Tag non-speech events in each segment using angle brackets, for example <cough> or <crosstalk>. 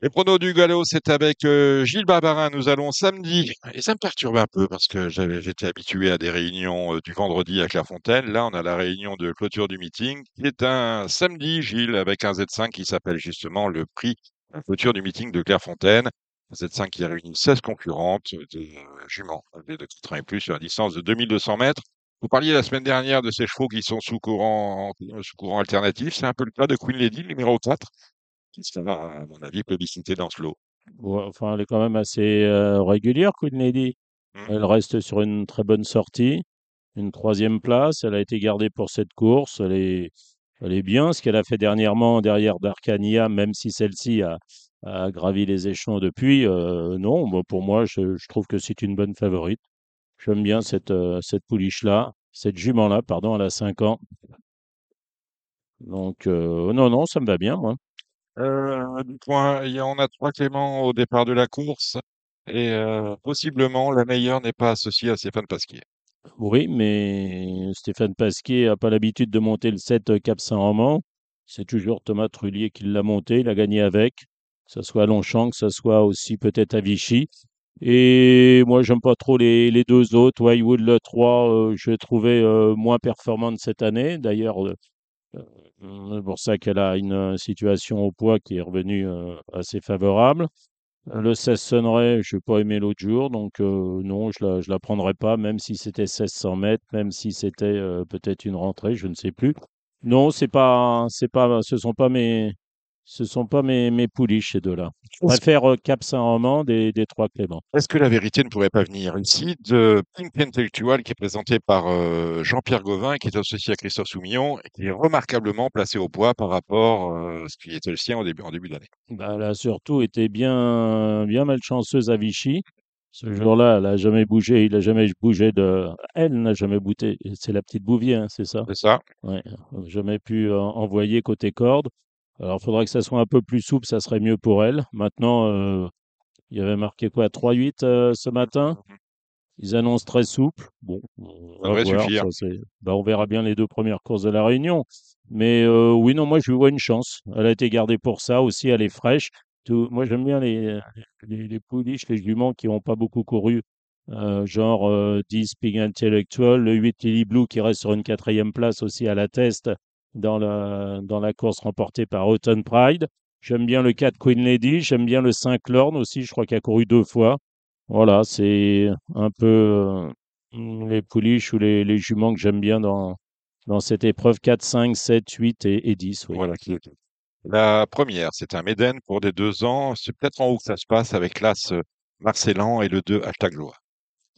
Les pronos du galop, c'est avec euh, Gilles Barbarin. Nous allons samedi. Et ça me perturbe un peu parce que j'étais habitué à des réunions euh, du vendredi à Clairefontaine. Là, on a la réunion de clôture du meeting qui est un samedi, Gilles, avec un Z5 qui s'appelle justement le prix clôture du meeting de Clairefontaine. Un Z5 qui réunit 16 concurrentes de euh, juments âgées de 4 ans et plus sur une distance de 2200 mètres. Vous parliez la semaine dernière de ces chevaux qui sont sous courant, sous courant alternatif. C'est un peu le cas de Queen Lady, numéro 4 qui sera, à mon avis, plébiscité dans ce lot. Ouais, enfin, elle est quand même assez euh, régulière, Queen Lady. Hmm. Elle reste sur une très bonne sortie, une troisième place. Elle a été gardée pour cette course. Elle est, elle est bien. Ce qu'elle a fait dernièrement derrière Darkania, même si celle-ci a, a gravi les échelons depuis, euh, non, moi, pour moi, je, je trouve que c'est une bonne favorite. J'aime bien cette, euh, cette pouliche-là, cette jument-là, pardon, elle a 5 ans. Donc, non, non, ça me va bien, moi. Euh, du point, il y on a trois Clément au départ de la course et euh, possiblement la meilleure n'est pas associée à Stéphane Pasquier. Oui, mais Stéphane Pasquier n'a pas l'habitude de monter le 7 Cap Saint-Roman. C'est toujours Thomas Trullier qui l'a monté, il a gagné avec, que ce soit à Longchamp, que ce soit aussi peut-être à Vichy. Et moi, j'aime pas trop les, les deux autres. Wildwood, le 3, euh, je l'ai trouvé euh, moins performante cette année. D'ailleurs, euh, euh, c'est pour ça qu'elle a une euh, situation au poids qui est revenue euh, assez favorable. Euh, Le 16 Sunray, je n'ai pas aimé l'autre jour, donc non, je la, je la prendrai pas, même si c'était 1600 mètres, même si c'était peut-être une rentrée, je ne sais plus. Non, c'est pas, c'est pas, ce sont pas mes, ce sont pas mes, mes pouliches, ces deux-là. Je préfère euh, Cap Saint-Roman des, des Trois Clément. est-ce que la vérité ne pourrait pas venir? Ici de Pink Intellectual qui est présenté par euh, Jean-Pierre Gauvin, qui est associé à Christophe Soumillon et qui est remarquablement placé au poids par rapport euh, à ce qui était le sien au début, en début d'année? Bah, elle a surtout été bien, bien malchanceuse à Vichy. Ce jour-là, elle a jamais bougé, il a jamais bougé de, elle n'a jamais bougé. C'est la petite Bouvier, hein, c'est ça? C'est ça? Ouais, jamais pu euh, envoyer côté corde. Alors, il faudrait que ça soit un peu plus souple, ça serait mieux pour elle. Maintenant, euh, il y avait marqué quoi, 3-8 euh, ce matin? Mhm. Ils annoncent très souple. Bon, on Ça va devrait voir. suffire. Ça, c'est... bah, on verra bien les deux premières courses de la Réunion. Mais euh, oui, non, moi, je lui vois une chance. Elle a été gardée pour ça aussi. Elle est fraîche. Tout- Moi, j'aime bien les, les, les pouliches, les juments qui n'ont pas beaucoup couru. Genre euh, 10 Pig Intellectual, le 8 Lily Blue qui reste sur une quatrième place aussi à la test dans la, dans la course remportée par Autumn Pride. J'aime bien le 4 Queen Lady, j'aime bien le 5 Lorne aussi, je crois qu'il a couru deux fois. Voilà, c'est un peu euh, les pouliches ou les, les juments que j'aime bien dans, dans cette épreuve 4, 5, 7, 8 et, et 10, oui. Voilà qui est. La première, c'est un Méden pour des deux ans. C'est peut-être en haut que ça se passe avec l'As euh, Marcellan et le 2 hashtag Loa.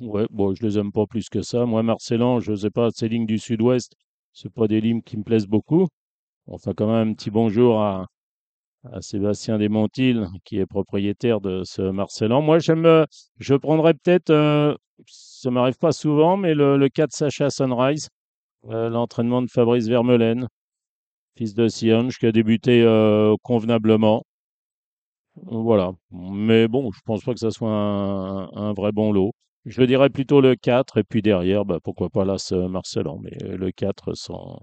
Ouais, bon, je les aime pas plus que ça. Moi, Marcellan, je sais pas, ces lignes du sud-ouest, c'est pas des lignes qui me plaisent beaucoup. On fait quand même un petit bonjour à, Sébastien Desmontil, qui est propriétaire de ce Marcellan. Moi, j'aime, euh, je prendrais peut-être, euh, ça m'arrive pas souvent, mais le, le 4 Sacha Sunrise, euh, l'entraînement de Fabrice Vermeulen, fils de Sionge, qui a débuté euh, convenablement. Voilà. Mais bon, je pense pas que ça soit un vrai bon lot. Je dirais plutôt le 4, et puis derrière, bah, pourquoi pas l'As euh, Marcellan, mais le 4 sans.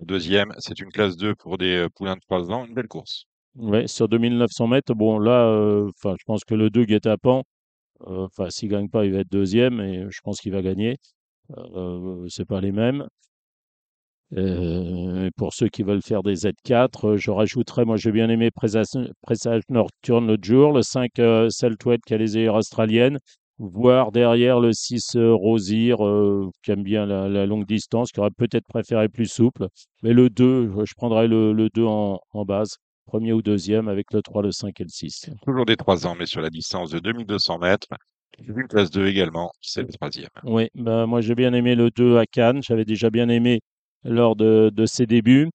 Le deuxième, c'est une classe 2 pour des euh, poulains de 3 ans. Une belle course. Ouais, sur 2900 mètres, bon, là, euh, je pense que le 2 guet-apens, euh, s'il gagne pas, il va être deuxième, et je pense qu'il va gagner. Euh, c'est pas les mêmes. Euh, pour ceux qui veulent faire des Z4, euh, je rajouterais, moi j'ai bien aimé Présage, Nocturne l'autre jour, le 5 euh, Seltwet qui a les australiennes, voire derrière le 6 euh, Rosir euh, qui aime bien la, la longue distance, qui aurait peut-être préféré plus souple. Mais le 2, euh, je prendrais le, le 2 en, en base, premier ou deuxième avec le 3, le 5 et le 6. Toujours des 3 ans, mais sur la distance de 2200 mètres. Une classe 2 également, c'est le troisième. Oui, ben, moi j'ai bien aimé le 2 à Cannes, j'avais déjà bien aimé lors de, de ses débuts.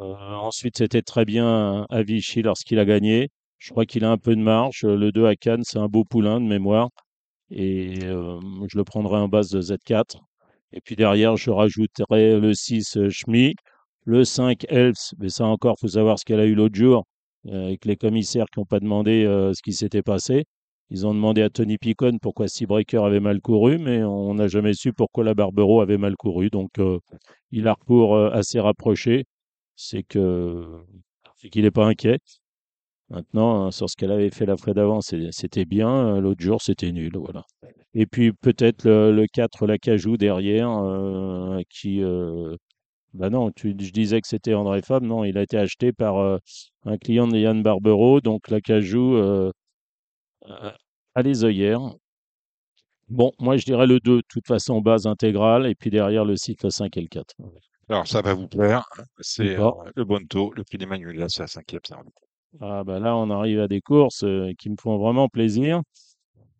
Euh, ensuite, c'était très bien à Vichy lorsqu'il a gagné. Je crois qu'il a un peu de marge. Le 2 à Cannes, c'est un beau poulain de mémoire. Et je le prendrai en base de Z4. Et puis derrière, je rajouterai le 6 euh, Schmi, le 5 Elves. Mais ça encore, faut savoir ce qu'elle a eu l'autre jour avec les commissaires qui n'ont pas demandé ce qui s'était passé. Ils ont demandé à Tony Picon pourquoi Seabreaker avait mal couru, mais on n'a jamais su pourquoi la Barbero avait mal couru. Donc, il a recours assez rapproché. C'est qu'il n'est pas inquiet. Maintenant, hein, sur ce qu'elle avait fait la fois d'avant, c'était bien. euh, L'autre jour, c'était nul. Voilà. Et puis peut-être le, le 4, l'Acajou derrière, euh, qui... euh, bah non, tu, je disais que c'était André Fab. Non, il a été acheté par euh, un client de Yann Barbero. Donc l'Acajou euh, euh, à les œillères. Bon, moi je dirais le 2, de toute façon, base intégrale. Et puis derrière le cycle le 5 et le 4. Alors, ça va vous plaire. C'est le Bonto, le prix d'Emmanuel, là, c'est à cinquième. Ah bah là, on arrive à des courses euh, qui me font vraiment plaisir.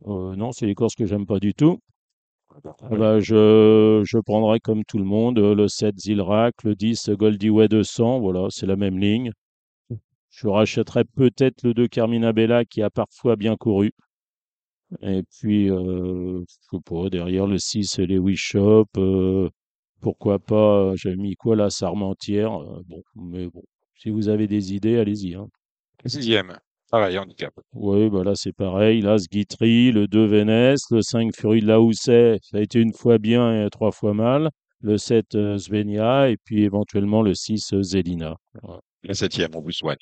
Euh, non, c'est des courses que j'aime pas du tout. Ah bah, je, je prendrai comme tout le monde euh, le 7 Zilrak, le 10 Goldie Way 200, voilà, c'est la même ligne. Je rachèterai peut-être le 2 Carmina Bella qui a parfois bien couru. Et puis, je sais pas, derrière le 6 les Shop, euh, pourquoi pas, j'avais mis quoi là, Sarmentière, bon, mais bon, si vous avez des idées, allez-y, hein. Sixième. Pareil, handicap. Oui, bah là c'est pareil. Là, Guitry, le 2 Vénès, le 5 Fury de la Housset, ça a été une fois bien et trois fois mal. Le 7 euh, Svenja et puis éventuellement le 6 euh, Zelina. La septième, on vous soigne.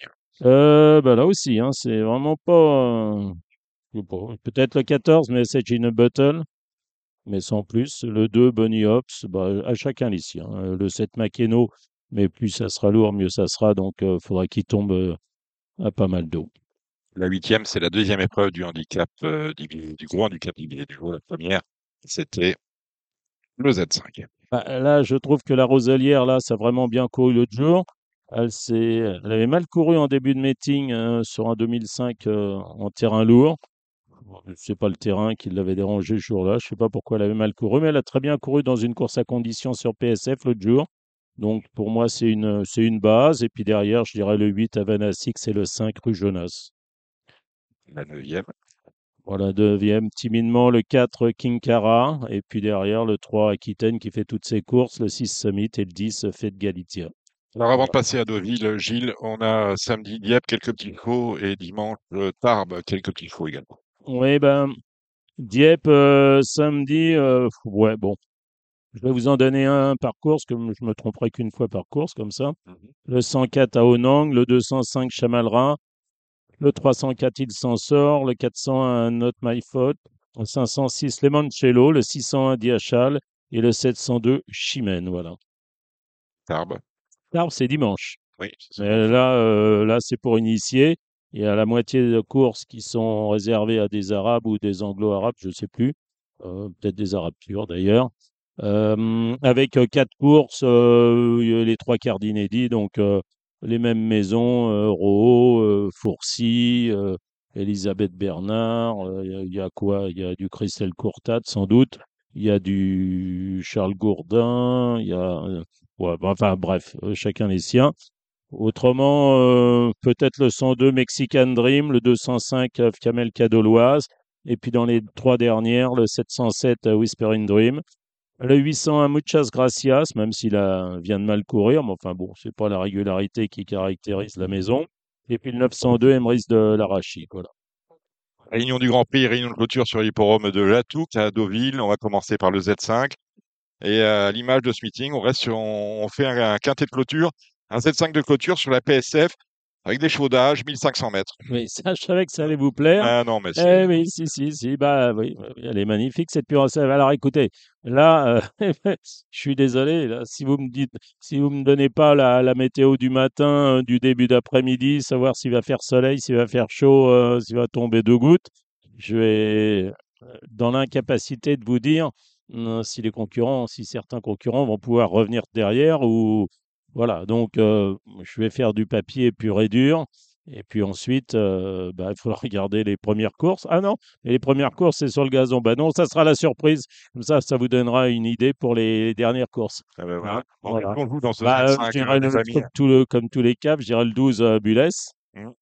Euh, bah là aussi, hein, c'est vraiment pas, euh, peut-être le 14 Message in a Bottle, mais sans plus. Le 2 Bunny Hops, bah, à chacun les siens. hein. Le 7 Makeno, mais plus ça sera lourd, mieux ça sera, donc il faudra qu'il tombe euh, à pas mal d'eau. La huitième, c'est la deuxième épreuve du handicap, euh, du, du gros handicap du du jour. La première, c'était le Z5. Bah, là, je trouve que la Roselière, là, ça a vraiment bien couru l'autre jour. Elle avait mal couru en début de meeting euh, sur un 2005 euh, en terrain lourd. Bon, C'est pas le terrain qui l'avait dérangé ce jour-là. Je sais pas pourquoi elle avait mal couru, mais elle a très bien couru dans une course à condition sur PSF l'autre jour. Donc pour moi, c'est une, c'est une base. Et puis derrière, je dirais le 8 Havana Six et le 5 rue Jonas. La neuvième, Voilà, deuxième, timidement le 4 King Cara. Et puis derrière, le 3 Aquitaine qui fait toutes ses courses, le 6 Summit et le 10 Fête Galicia. Alors avant de passer à Deauville, Gilles, on a samedi Dieppe quelques petits chevaux et dimanche euh, Tarbes quelques petits chevaux également. Oui, ben, Dieppe, euh, samedi, euh, ouais, bon. Je vais vous en donner un par course, comme je me tromperai qu'une fois par course, comme ça. Le 104 à Onang, le 205 Chamalra, le 304 Il s'en sort, le 401 Not My Fault, le 506 Lemoncello, le 601 Diachal et le 702 Chimène, voilà. Tarbes, Tarbes, c'est dimanche. oui. Mais là, euh, là c'est pour initier. Il y a la moitié de courses qui sont réservées à des Arabes ou des Anglo-Arabes, je ne sais plus. Euh, peut-être des Arabes purs d'ailleurs. Avec quatre courses, les trois quarts d'inédits, donc les mêmes maisons, euh, Fourcy, Elisabeth Bernard, il y a- quoi? Il y a du Christelle Courtade sans doute, il y a du Charles Gourdin, il y a... bah, enfin bref, chacun les siens. Autrement, peut-être le 102 Mexican Dream, le 205 euh, Camel Cadoloise, et puis dans les trois dernières, le 707 euh, Whispering Dream, le 801 Muchas Gracias, même s'il vient de mal courir, mais enfin bon, c'est pas la régularité qui caractérise la maison. Et puis le 902 Emrys de l'Arachide, voilà. Réunion du Grand Prix, réunion de clôture sur l'hipporome de Latouk à Deauville. On va commencer par le Z5. Et à l'image de ce meeting, on reste sur, on, fait un quintet de clôture, un Z5 de clôture sur la PSF avec des chevaux d'âge, 1500 mètres. Oui, <laughs> ça, je savais que ça allait vous plaire. Ah non, mais Eh c'est oui, si, si, si, bah oui, elle est magnifique cette pure sève. Alors écoutez, là, euh, <laughs> je suis désolé, là, si vous me dites, si vous me donnez pas la, la météo du matin, euh, du début d'après-midi, savoir s'il va faire soleil, s'il va faire chaud, euh, s'il va tomber deux gouttes, je vais euh, dans l'incapacité de vous dire si les concurrents, si certains concurrents vont pouvoir revenir derrière ou voilà. Donc, euh, je vais faire du papier pur et dur. Et puis ensuite, euh, bah, il faudra <laughs> regarder les premières courses. Ah non, et les premières courses, c'est sur le gazon. Bah non, ça sera la surprise. Comme ça, ça vous donnera une idée pour les dernières courses. Ah ben voilà. Bon, Voilà. On joue dans ce Bah, Z5, je dirais euh, le- les amis. comme, tout le- comme tous les caps, je dirais le 12 euh, Bulles. Mhm.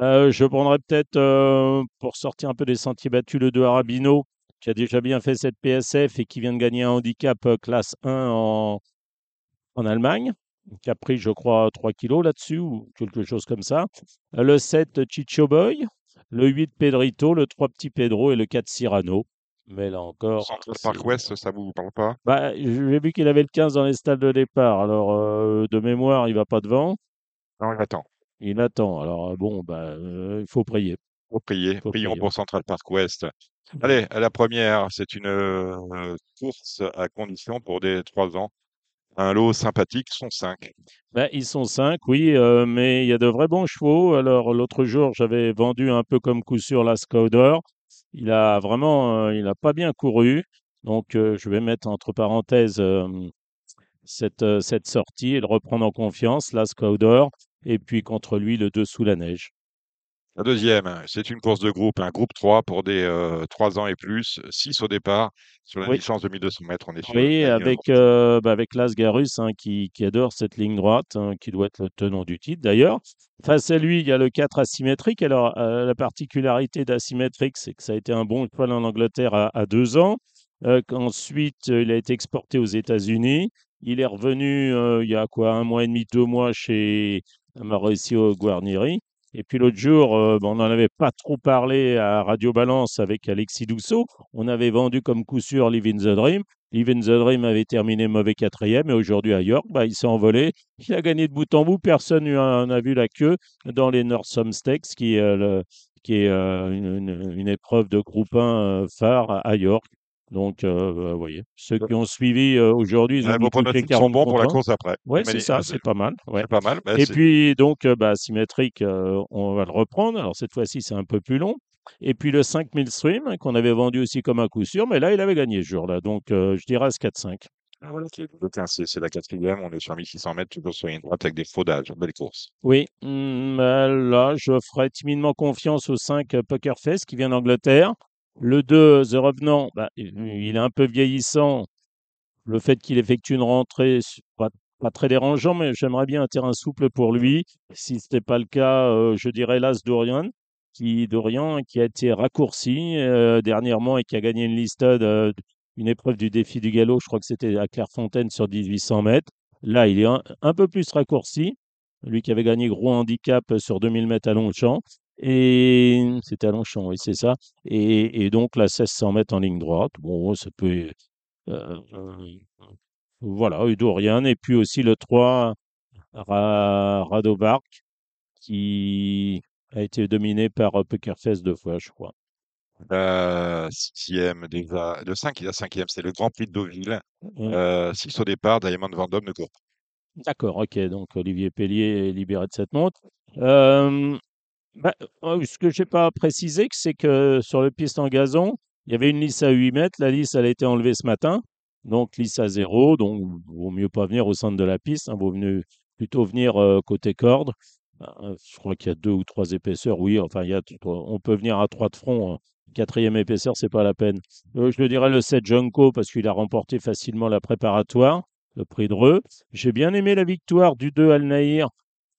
Euh, je prendrais peut-être, pour sortir un peu des sentiers battus, le 2 Arabino, qui a déjà bien fait cette PSF et qui vient de gagner un handicap classe 1 en, en Allemagne, qui a pris, je crois, 3 kilos là-dessus ou quelque chose comme ça. Euh, Le 7 Chicho Boy, le 8 Pedrito, le 3 Petit Pedro et le 4 Cyrano. Mais là encore, Central Park West, ça vous parle pas? Bah, j'ai vu qu'il avait le 15 dans les stades de départ. Alors, euh, de mémoire, il va pas devant? Non, il attend. il attend. Alors bon, bah, euh, il faut prier. Faut prier. faut Prions prier. pour Central Park West. Allez, à la première, c'est une euh, course à condition pour des trois ans. Un lot sympathique, sont cinq. Bah, ils sont cinq, oui, euh, mais il y a de vrais bons chevaux. Alors l'autre jour, j'avais vendu un peu comme coup sûr la. Il a vraiment, euh, il a pas bien couru. Donc euh, je vais mettre entre parenthèses cette, sortie et le reprendre en confiance, la Scouder. Et puis contre lui, le 2 sous la neige. La deuxième, c'est une course de groupe, un groupe 3 pour des euh, 3 ans et plus, 6 au départ, sur la Oui, distance de 1200 mètres, on est sur oui, avec, euh, bah, avec Lasgarus hein, qui, qui adore cette ligne droite, hein, qui doit être le tenant du titre d'ailleurs. Face à lui, il y a le 4 asymétrique. Alors, euh, la particularité d'asymétrique, c'est que ça a été un bon cheval en Angleterre à, à deux ans. Euh, qu'ensuite, euh, il a été exporté aux États-Unis. Il est revenu il y a quoi, un mois et demi, deux mois chez Mauricio Guarnieri. Et puis l'autre jour, euh, bon, on n'en avait pas trop parlé à Radio Balance avec Alexis Dousseau. On avait vendu comme coup sûr Live in the Dream. Live in the Dream avait terminé mauvais quatrième et aujourd'hui à York, bah, il s'est envolé. Il a gagné de bout en bout. Personne n'en a vu la queue dans les Northam Stakes, qui est, euh, euh, une, une- épreuve de groupe 1 euh, phare à York. Donc, bah, vous voyez, ceux qui ont suivi aujourd'hui, ils ont mis sont 40 bons pour la contre 1. course après. Mais c'est les- ça, c'est pas mal. Ouais. Pas mal. Bah, Et puis, donc, bah, symétrique, on va le reprendre. Alors, cette fois-ci, c'est un peu plus long. Et puis, le 5000 Stream, hein, qu'on avait vendu aussi comme un coup sûr, mais là, il avait gagné ce jour-là. Donc, euh, je dirais à ce 4-5. Ah, voilà, ok. Le 15, c'est la quatrième, on est sur 1600 mètres, toujours sur une droite avec des frodages. Belle course. Oui, hum, bah, là, je ferai timidement confiance au 5 euh, Poker Face qui vient d'Angleterre. Le 2, The Revenant, bah, il est un peu vieillissant. Le fait qu'il effectue une rentrée, pas, très dérangeant, mais j'aimerais bien un terrain souple pour lui. Si ce n'était pas le cas, euh, je dirais l'As Dorian, qui, Dorian, qui a été raccourci euh, dernièrement et qui a gagné une listade, euh, une épreuve du défi du galop, je crois que c'était à Clairefontaine sur 1800 mètres. Là, il est un, un peu plus raccourci. Lui qui avait gagné gros handicap sur 2000 mètres à Longchamp. Et c'était à Longchamp, oui, c'est ça. Et, et donc, la 1600 mètres en ligne droite. Bon, ça peut. euh, euh, voilà, Udorian. Et puis aussi le 3, Ra- Radovark, qui a été dominé par euh, Pokerface deux fois, je crois. La sixième, déjà. Le 5, il a cinquième, c'est le Grand Prix de Deauville. Ouais. Euh, 6 au départ, Diamond Vendôme ne court. D'accord, ok. Donc, Olivier Pellier est libéré de cette montre. Euh, bah, euh, ce que je n'ai pas précisé, c'est que sur le piste en gazon, il y avait une lisse à 8 mètres. La lisse, elle a été enlevée ce matin. Donc, lisse à zéro. Donc, vaut mieux pas venir au centre de la piste. Hein, vaut mieux plutôt venir euh, côté corde. Euh, je crois qu'il y a deux ou trois épaisseurs. Oui, enfin, il y a, on peut venir à trois de front. hein. Quatrième épaisseur, c'est pas la peine. Euh, je le dirais le 7 Junko parce qu'il a remporté facilement la préparatoire, le prix de Reux. J'ai bien aimé la victoire du 2 Al Nahir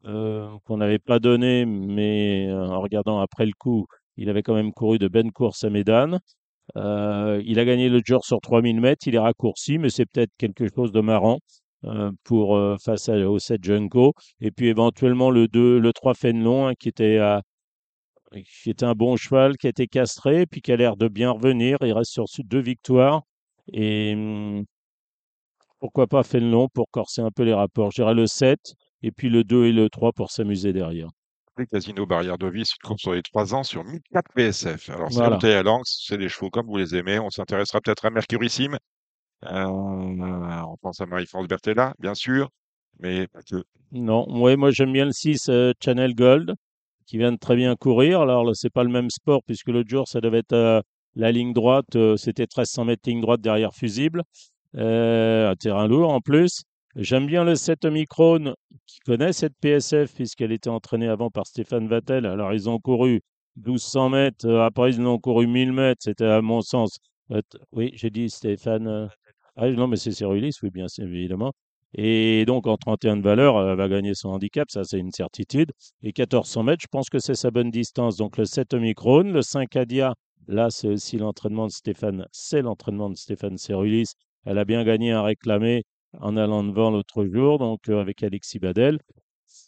euh, qu'on n'avait pas donné, mais euh, en regardant après le coup, il avait quand même couru de belles courses à Médane. Euh, il a gagné le jour sur 3000 mètres, il est raccourci, mais c'est peut-être quelque chose de marrant euh, pour face à- au 7 Junko. Et puis éventuellement le 2, le 3 Fenlon, hein, qui était un bon cheval, qui a été castré, puis qui a l'air de bien revenir. Il reste sur deux victoires. Et hum, pourquoi pas Fenlon pour corser un peu les rapports? Je dirais le 7 et puis le 2 et le 3 pour s'amuser derrière. Les Casino Barrière c'est une course sur les 3 ans sur 1004 PSF. Alors, c'est Voilà. à c'est des chevaux comme vous les aimez. On s'intéressera peut-être à Mercurissime. Euh, on pense à Marie-France Bertella, bien sûr, mais pas que. Non, ouais, moi j'aime bien le 6 euh, Channel Gold qui vient de très bien courir. Alors c'est pas le même sport puisque l'autre jour ça devait être euh, la ligne droite, c'était 1300 mètres ligne droite derrière fusible, un terrain lourd en plus. J'aime bien le 7 Omicron qui connaît cette PSF puisqu'elle était entraînée avant par Stéphane Vattel. Alors ils ont couru 1200 mètres, euh, après ils ont couru 1000 mètres, c'était à mon sens. euh, oui, j'ai dit Stéphane. euh, ah non, mais c'est Cyrulis, oui, bien évidemment. Et donc, en 31 de valeur, elle va gagner son handicap, ça c'est une certitude. Et 1400 mètres, je pense que c'est sa bonne distance. Donc, le 7 Omicron, le 5 Adia, là, c'est aussi l'entraînement de Stéphane, c'est l'entraînement de Stéphane Cerulis. Elle a bien gagné un réclamé en allant devant l'autre jour, donc euh, avec Alexis Badel.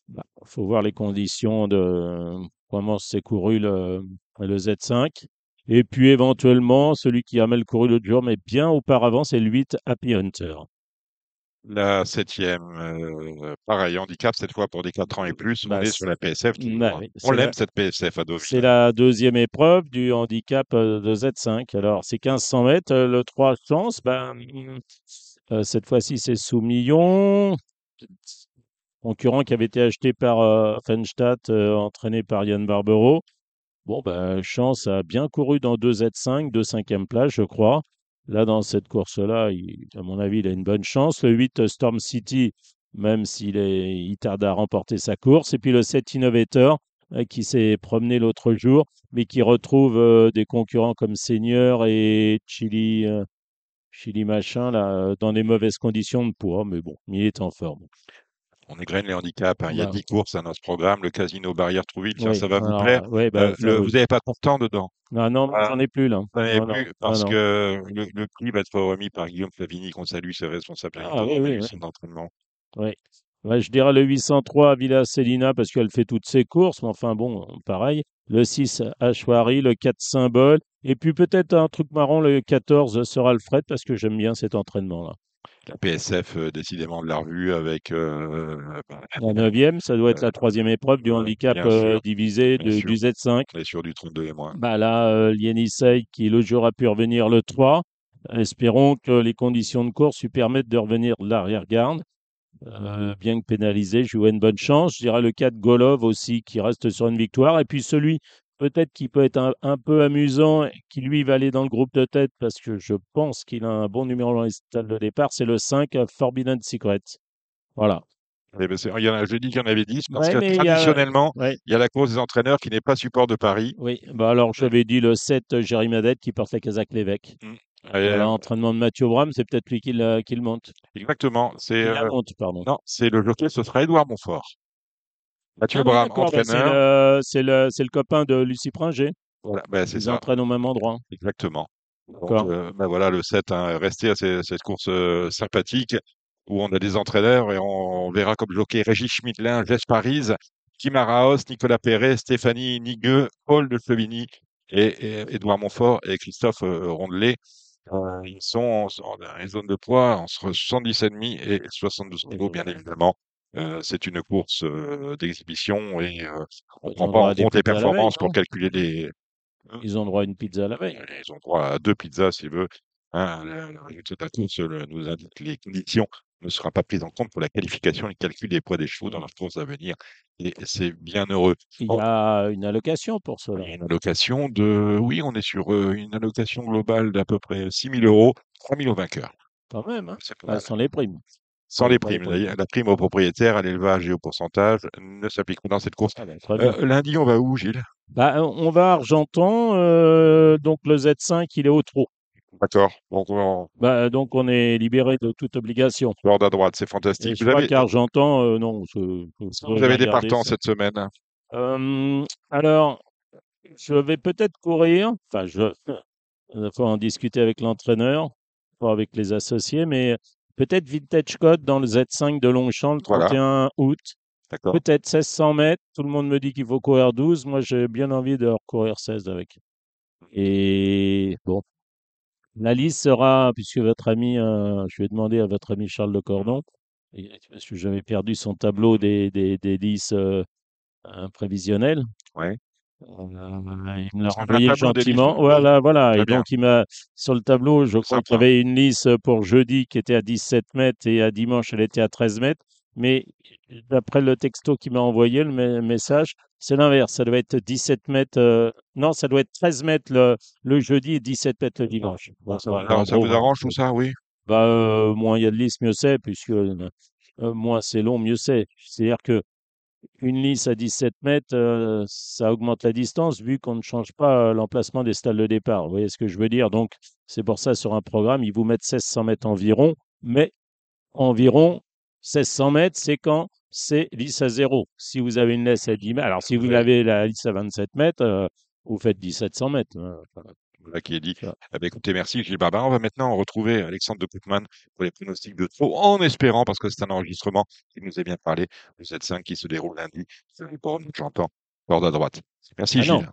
Il faut voir les conditions de comment s'est couru le, le Z5. Et puis éventuellement, celui qui a mal couru l'autre jour, mais bien auparavant, c'est le 8 Happy Hunter. La septième, euh, pareil, handicap, cette fois pour des 4 ans et plus, on Bah, est c- sur la PSF bah oui, On l'aime, la, cette PSF à c'est la deuxième épreuve du handicap euh, de Z5. Alors, c'est 1500 mètres. euh, Le 3 chances, ben, cette fois-ci, c'est Soumillon, concurrent qui avait été acheté par euh, Fenstadt, euh, entraîné par Yann Barbero. Bon, ben, Chance a bien couru dans 2 Z5, 2 cinquième place, je crois. Là, dans cette course-là, à mon avis, il a une bonne chance. Le 8, euh, Storm City, même s'il il tarde à remporter sa course. Et puis le 7, Innovator, euh, qui s'est promené l'autre jour, mais qui retrouve euh, des concurrents comme Seigneur et Chili, euh, Chili machin, là, euh, dans des mauvaises conditions de poids. Mais bon, il est en forme. On égrène les handicaps. hein. Il y a Bah, 10 courses à notre programme. Le Casino Barrière Trouville, oui, ça va vous plaire. euh, ouais, bah, Euh, ça, le- oui. vous n'avez pas ton temps dedans. Ah non, Ah, j'en ai plus, là. Non, non, plus non, parce non. que le, le prix va être remis par Guillaume Flavigny, qu'on salue, c'est responsable Ah oui, d'entraînement. Oui. Ouais, je dirais le 803 à Villa Celina parce qu'elle fait toutes ses courses, mais enfin bon, pareil. Le 6 à Chouari, le 4 Symbole, et puis peut-être un truc marrant, le 14 sera Alfred parce que j'aime bien cet entraînement-là. La PSF, euh, décidément de la revue avec euh, bah, La neuvième, ça doit être la troisième épreuve du euh, handicap bien euh, sûr, divisé bien de- sûr. du Z5. on est sur du 32 et moins. Bah là, euh, Lienissei qui l'autre jour a pu revenir le 3. Espérons que les conditions de course lui permettent de revenir de l'arrière-garde. Euh, bien que pénalisé, je lui une bonne chance. Je dirais le 4 Golov aussi qui reste sur une victoire. Et puis celui peut-être qui peut être un, un peu amusant, qui lui va aller dans le groupe de tête parce que je pense qu'il a un bon numéro dans les stades de départ, c'est le 5 euh, Forbidden Secret. Voilà. Eh ben, il y en a, je dis qu'il y en avait 10 parce Ouais, que mais il y a. traditionnellement, Ouais, il y a la course des entraîneurs qui n'est pas support de Paris. oui. Bah alors j'avais dit le 7 euh, Jérémy Madette qui porte la casaque l'évêque. Mm. Voilà, Euh, entraînement de Mathieu Bram, c'est peut-être lui qui, la- qui le monte. exactement. C'est euh, monte, pardon. non, c'est le jockey, ce sera Édouard Montfort. Mathieu Ah Bram, bah, c'est entraîneur. le, c'est le, copain de Lucie Pringer. Voilà, ben, c'est Ils ça, entraînent au même endroit. exactement. Donc, euh, ben voilà, le 7, hein, rester à ces- cette course euh, sympathique où on a des entraîneurs et on, on verra comme jockey Régis Schmidlin, Jess Paris, Kim Araos, Nicolas Perret, Stéphanie Nigueux, Paul de Flevigny et, et Édouard Montfort et Christophe euh, Rondelet. Euh, ils sont en- dans les zones de poids entre 70,5 et 72 kilos, bien évidemment. Euh, c'est une course euh, d'exhibition et euh, on ne Ils prend ont pas droit en à des compte les pizzas à la veille, performances pour non? calculer les. Ils ont droit à une pizza à la veille. Ils ont droit à deux pizzas s'ils veulent. Hein, le, le résultat de la course nous indique que les conditions ne sera pas prise en compte pour la qualification et le calcul des poids des chevaux dans leur course à venir. Et c'est bien heureux. Il y a une allocation pour cela. une allocation de, oui, on est sur euh, une allocation globale d'à peu près 6 000 euros, 3 000 au vainqueur. Quand même, hein Ah, sans les primes. Sans les primes. La, la prime au propriétaire, à l'élevage et au pourcentage ne s'applique pas dans cette course. Ah ben, bien. Euh, lundi, on va où, Gilles? Bah, on va à Argentan, euh, donc le Z5, il est au trot. D'accord. Donc, on Bah, donc on est libéré de toute obligation. bord à droite, c'est Et fantastique. je Vous crois avez, qu'Argentan, euh, non, je, je vous avez des partants ça. cette semaine? hein? Euh, alors, je vais peut-être courir, enfin, je, il faut en discuter avec l'entraîneur, pas avec les associés, mais peut-être Vintage Code dans le Z5 de Longchamp le Voilà. 31 août. D'accord. Peut-être 1600 mètres. Tout le monde me dit qu'il faut courir 12. Moi, j'ai bien envie de recourir 16 avec. Et bon, la liste sera, puisque votre ami, euh, je vais demander à votre ami Charles Le Cordon, parce que j'avais perdu son tableau des, des, des listes euh, euh, prévisionnelles. Ouais. Euh, il me l'a renvoyé gentiment. Voilà, voilà. Et bien. donc, il m'a, sur le tableau, je crois qu'il y avait une liste pour jeudi qui était à 17 mètres et à dimanche, elle était à 13 mètres. Mais d'après le texto qu'il m'a envoyé, le me- message, c'est l'inverse. Ça doit être 17 mètres. euh, non, ça doit être 13 mètres le, le jeudi et 17 mètres le dimanche. Bon, voilà, Alors, en ça gros, vous arrange tout ça, oui? Bah, euh, moins il y a de listes, mieux c'est, puisque euh, moins c'est long, mieux c'est. C'est-à-dire que une lisse à 17 mètres, ça augmente la distance vu qu'on ne change pas l'emplacement des stades de départ. Vous voyez ce que je veux dire? Donc, c'est pour ça, sur un programme, ils vous mettent 1600 mètres environ, mais environ 1600 mètres, c'est quand c'est lisse à zéro. Si vous avez une laisse à 10 mètres, alors si vous Ouais. avez la lisse à 27 mètres, euh, vous faites 1700 mètres. hein. Enfin, Voilà qui est dit. Eh ben, écoutez, merci Gilles Barbarin. On va maintenant retrouver Alexandre de pour les pronostics de trop, en espérant, parce que c'est un enregistrement qui nous est bien parlé, le Z5 qui se déroule lundi. C'est le port, j'entends. Bord à droite. Merci Ah. Gilles.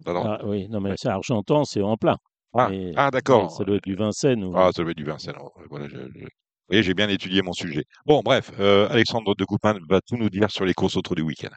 Droite. Ah oui, non, mais Ouais. c'est Argentan, c'est en plein. Ah, ah, d'accord. ça doit être du Vincennes. Ou... Ah, ça doit être du Vincennes. alors, Voilà, je, je- Et j'ai bien étudié mon sujet. Bon, bref, euh, Alexandre de Coupin va tout nous dire sur les courses autres du week-end.